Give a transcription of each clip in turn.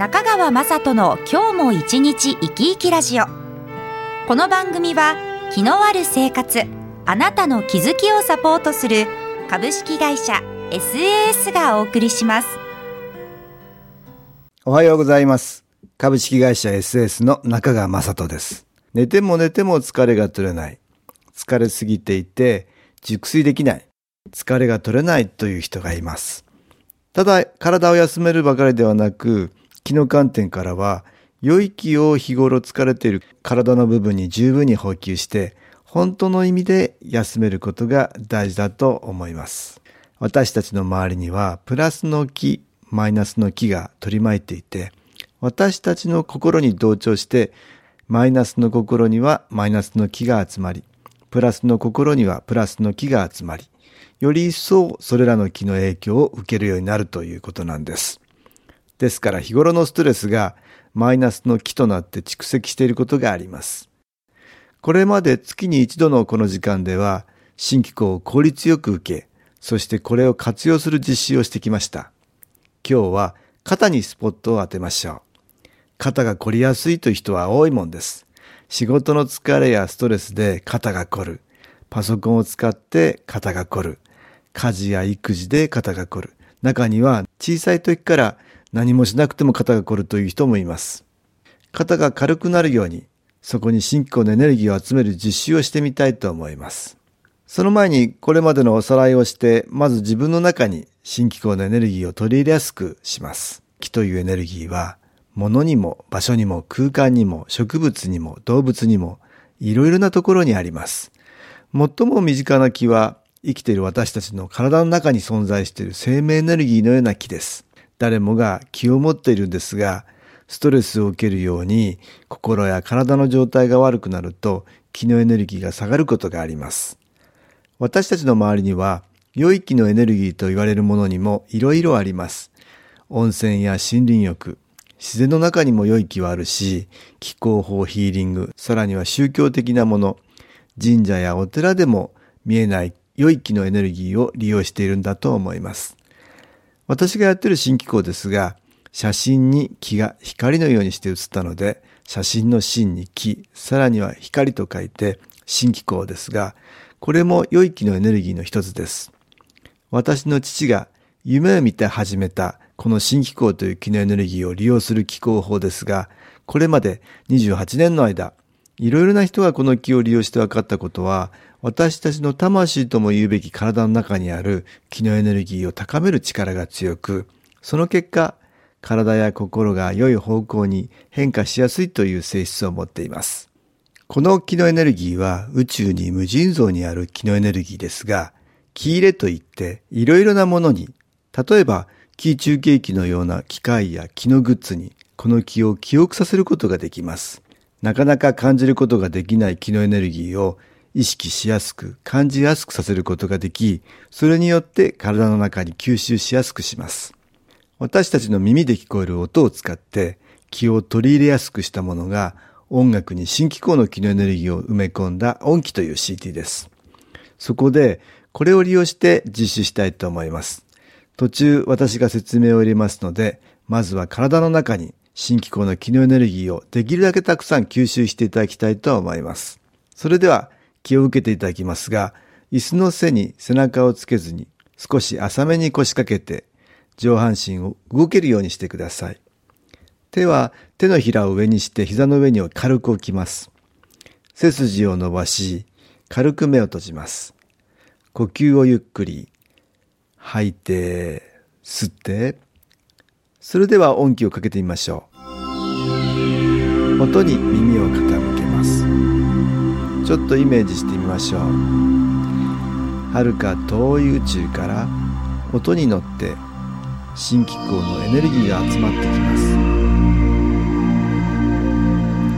中川雅人の今日も一日生き生きラジオ。この番組は気のある生活あなたの気づきをサポートする株式会社 SAS がお送りします。おはようございます。株式会社 SAS の中川雅人です。寝ても寝ても疲れが取れない。疲れすぎていて熟睡できない。疲れが取れないという人がいます。ただ体を休めるばかりではなく気の観点からは、良い気を日頃疲れている体の部分に十分に補給して、本当の意味で休めることが大事だと思います。私たちの周りには、プラスの気、マイナスの気が取り巻いていて、私たちの心に同調して、マイナスの心にはマイナスの気が集まり、プラスの心にはプラスの気が集まり、より一層それらの気の影響を受けるようになるということなんです。ですから日頃のストレスがマイナスの気となって蓄積していることがあります。これまで月に一度のこの時間では新機構を効率よく受け、そしてこれを活用する実施をしてきました。今日は肩にスポットを当てましょう。肩が凝りやすいという人は多いもんです。仕事の疲れやストレスで肩が凝る。パソコンを使って肩が凝る。家事や育児で肩が凝る。中には小さい時から何もしなくても肩が凝るという人もいます。肩が軽くなるように、そこに新機構のエネルギーを集める実習をしてみたいと思います。その前にこれまでのおさらいをして、まず自分の中に新機構のエネルギーを取り入れやすくします。気というエネルギーは、物にも場所にも空間にも植物にも動物にもいろいろなところにあります。最も身近な気は生きている私たちの体の中に存在している生命エネルギーのような気です。誰もが気を持っているんですが、ストレスを受けるように心や体の状態が悪くなると気のエネルギーが下がることがあります。私たちの周りには良い気のエネルギーと言われるものにもいろいろあります。温泉や森林浴、自然の中にも良い気はあるし、気候法ヒーリング、さらには宗教的なもの、神社やお寺でも見えない良い気のエネルギーを利用しているんだと思います。私がやってる新機構ですが、写真に木が光のようにして写ったので、写真の芯に木、さらには光と書いて新機構ですが、これも良い気のエネルギーの一つです。私の父が夢を見て始めたこの新機構という気のエネルギーを利用する気候法ですが、これまで28年の間、いろいろな人がこの気を利用して分かったことは、私たちの魂とも言うべき体の中にある気のエネルギーを高める力が強く、その結果、体や心が良い方向に変化しやすいという性質を持っています。この気のエネルギーは宇宙に無尽蔵にある気のエネルギーですが、気入れといっていろいろなものに、例えば気中継機のような機械や気のグッズにこの気を記憶させることができます。なかなか感じることができない気のエネルギーを意識しやすく感じやすくさせることができ、それによって体の中に吸収しやすくします。私たちの耳で聞こえる音を使って気を取り入れやすくしたものが音楽に新機構の気のエネルギーを埋め込んだ音機という CD です。そこでこれを利用して実施したいと思います。途中私が説明を入れますので、まずは体の中に新機構の気のエネルギーをできるだけたくさん吸収していただきたいと思います。それでは気を受けていただきますが、椅子の背に背中をつけずに少し浅めに腰掛けて上半身を動けるようにしてください。手は手のひらを上にして膝の上に軽く置きます。背筋を伸ばし、軽く目を閉じます。呼吸をゆっくり吐いて、吸って、それでは音気をかけてみましょう。音に耳を傾け。ちょっとイメージしてみましょう。遥か遠い宇宙から音に乗って新機構のエネルギーが集まってきま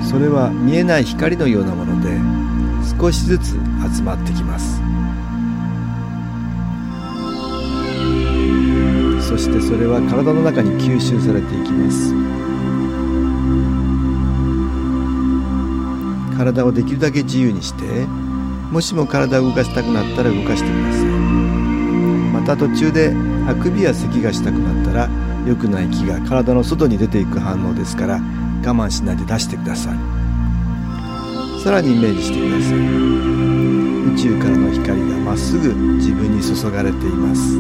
す。それは見えない光のようなもので少しずつ集まってきます。そしてそれは体の中に吸収されていきます。体をできるだけ自由にしてもしも体を動かしたくなったら動かしてください。また途中であくびや咳がしたくなったら良くない気が体の外に出ていく反応ですから我慢しないで出してください。さらにイメージしてください。宇宙からの光がまっすぐ自分に注がれています。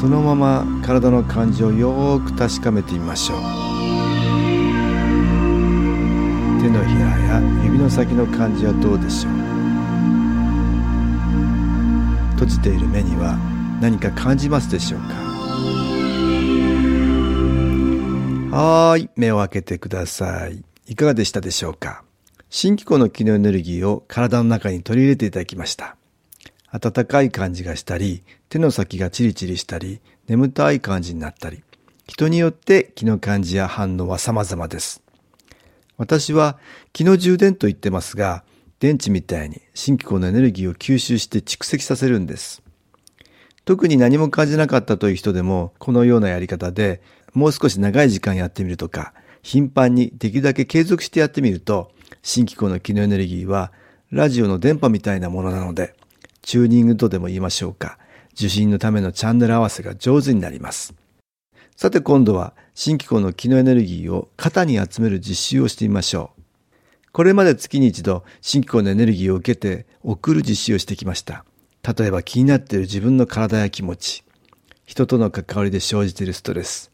そのまま体の感じをよーく確かめてみましょう。手のひらや指の先の感じはどうでしょう?閉じている目には何か感じますでしょうか?はーい目を開けてください。いかがでしたでしょうか?新機構の機能エネルギーを体の中に取り入れていただきました。温かい感じがしたり手の先がチリチリしたり眠たい感じになったり人によって気の感じや反応は様々です。私は気の充電と言ってますが電池みたいに新機構のエネルギーを吸収して蓄積させるんです。特に何も感じなかったという人でもこのようなやり方でもう少し長い時間やってみるとか頻繁にできるだけ継続してやってみると新機構の機能エネルギーはラジオの電波みたいなものなのでチューニングとでも言いましょうか受信のためのチャンネル合わせが上手になります。さて今度は新機構の機能エネルギーを肩に集める実習をしてみましょう。これまで月に一度新機構のエネルギーを受けて送る実習をしてきました。例えば気になっている自分の体や気持ち。人との関わりで生じているストレス。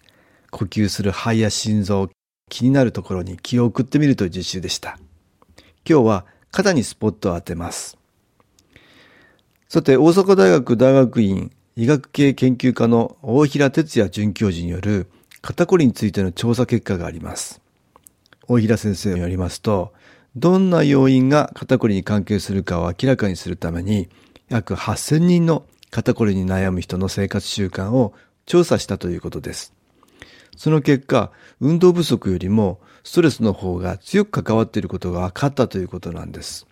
呼吸する肺や心臓。気になるところに気を送ってみるという実習でした。今日は肩にスポットを当てます。さて、大阪大学大学院医学系研究科の大平哲也准教授による肩こりについての調査結果があります。大平先生によりますと、どんな要因が肩こりに関係するかを明らかにするために、約8000人の肩こりに悩む人の生活習慣を調査したということです。その結果、運動不足よりもストレスの方が強く関わっていることが分かったということなんです。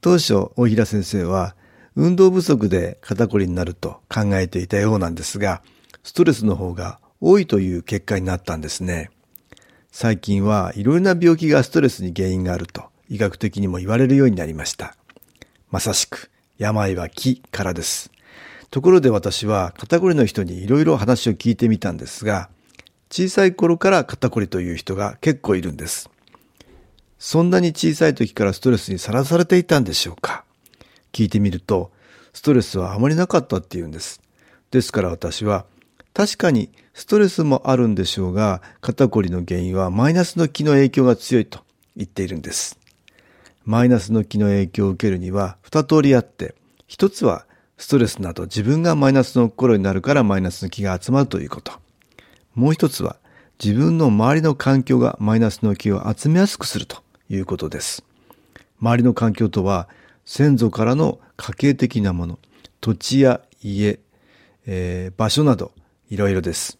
当初、大平先生は、運動不足で肩こりになると考えていたようなんですが、ストレスの方が多いという結果になったんですね。最近はいろいろな病気がストレスに原因があると医学的にも言われるようになりました。まさしく、病は気からです。ところで私は肩こりの人にいろいろ話を聞いてみたんですが、小さい頃から肩こりという人が結構いるんです。そんなに小さい時からストレスにさらされていたんでしょうか聞いてみると、ストレスはあまりなかったって言うんです。ですから私は、確かにストレスもあるんでしょうが、肩こりの原因はマイナスの気の影響が強いと言っているんです。マイナスの気の影響を受けるには二通りあって、一つはストレスなど自分がマイナスの心になるからマイナスの気が集まるということ。もう一つは自分の周りの環境がマイナスの気を集めやすくするということです。周りの環境とは先祖からの家系的なもの、土地や家、えー、場所などいろいろです。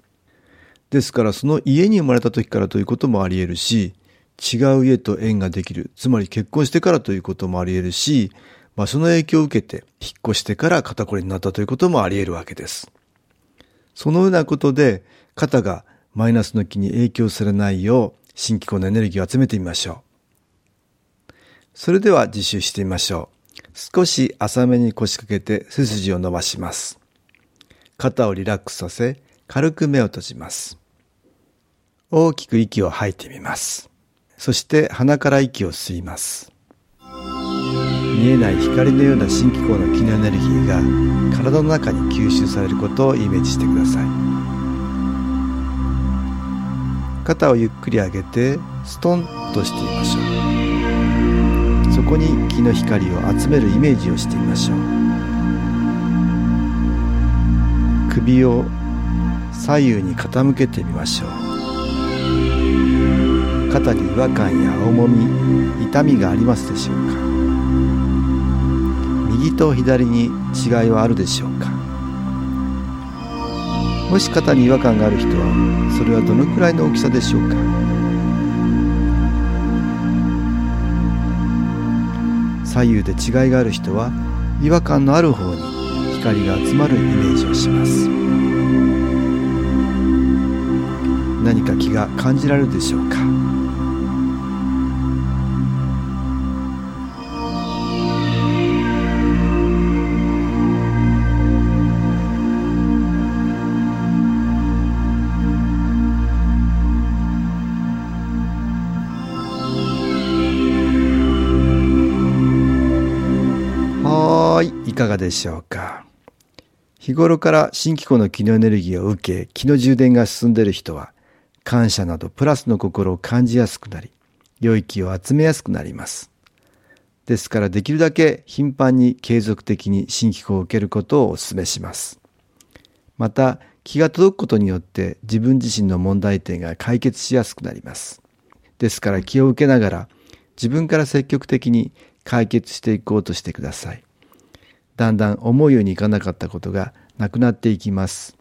ですからその家に生まれた時からということもあり得るし、違う家と縁ができる、つまり結婚してからということもあり得るし、場所の影響を受けて引っ越してから肩こりになったということもあり得るわけです。そのようなことで肩がマイナスの気に影響されないよう新機構のエネルギーを集めてみましょう。それでは実習してみましょう。少し浅めに腰掛けて背筋を伸ばします。肩をリラックスさせ、軽く目を閉じます。大きく息を吐いてみます。そして鼻から息を吸います。見えない光のような新機構の気のエネルギーが体の中に吸収されることをイメージしてください。肩をゆっくり上げてストンとしてみましょうそこに気の光を集めるイメージをしてみましょう首を左右に傾けてみましょう。肩に違和感や重み痛みがありますでしょうか？右と左に違いはあるでしょうか？もし肩に違和感がある人はそれはどのくらいの大きさでしょうか？左右で違いがある人は違和感のある方に光が集まるイメージをします。何か気が感じられるでしょうか？はいいかがでしょうか？日頃から新機構の気のエネルギーを受け気の充電が進んでいる人は感謝などプラスの心を感じやすくなり良い気を集めやすくなります。ですからできるだけ頻繁に継続的に新機構を受けることをお勧めします。また気が届くことによって自分自身の問題点が解決しやすくなります。ですから気を受けながら自分から積極的に解決していこうとしてください。だんだん思うようにいかなかったことがなくなっていきます。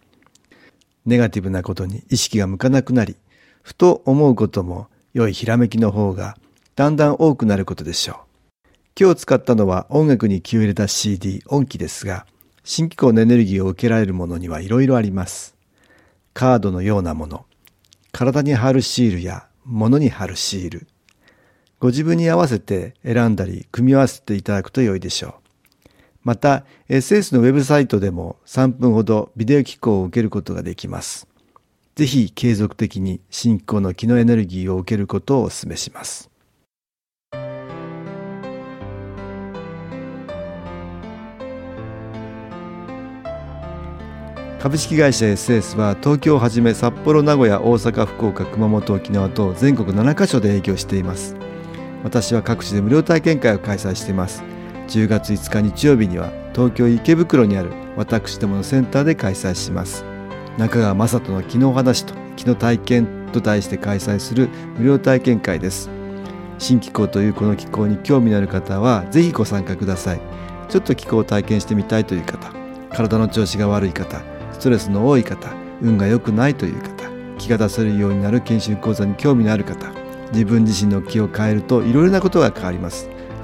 ネガティブなことに意識が向かなくなり、ふと思うことも良いひらめきの方がだんだん多くなることでしょう。今日使ったのは音楽に気を入れた CD 音機ですが、新機構のエネルギーを受けられるものにはいろいろあります。カードのようなもの、体に貼るシールや物に貼るシール、ご自分に合わせて選んだり組み合わせていただくと良いでしょう。また SS のウェブサイトでも3分ほどビデオ機構を受けることができます。ぜひ継続的に進行の気のエネルギーを受けることをお勧めします。株式会社 SS は東京をはじめ札幌名古屋大阪福岡熊本沖縄と全国7カ所で営業しています私は各地で無料体験会を開催しています10月5日日曜日には東京池袋にある私どものセンターで開催します。中川雅人の昨日話と昨日体験と題して開催する無料体験会です。新気候というこの気候に興味のある方はぜひご参加ください。ちょっと気候を体験してみたいという方体の調子が悪い方ストレスの多い方運が良くないという方気が出せるようになる研修講座に興味のある方自分自身の気を変えるといろいろなことが変わります。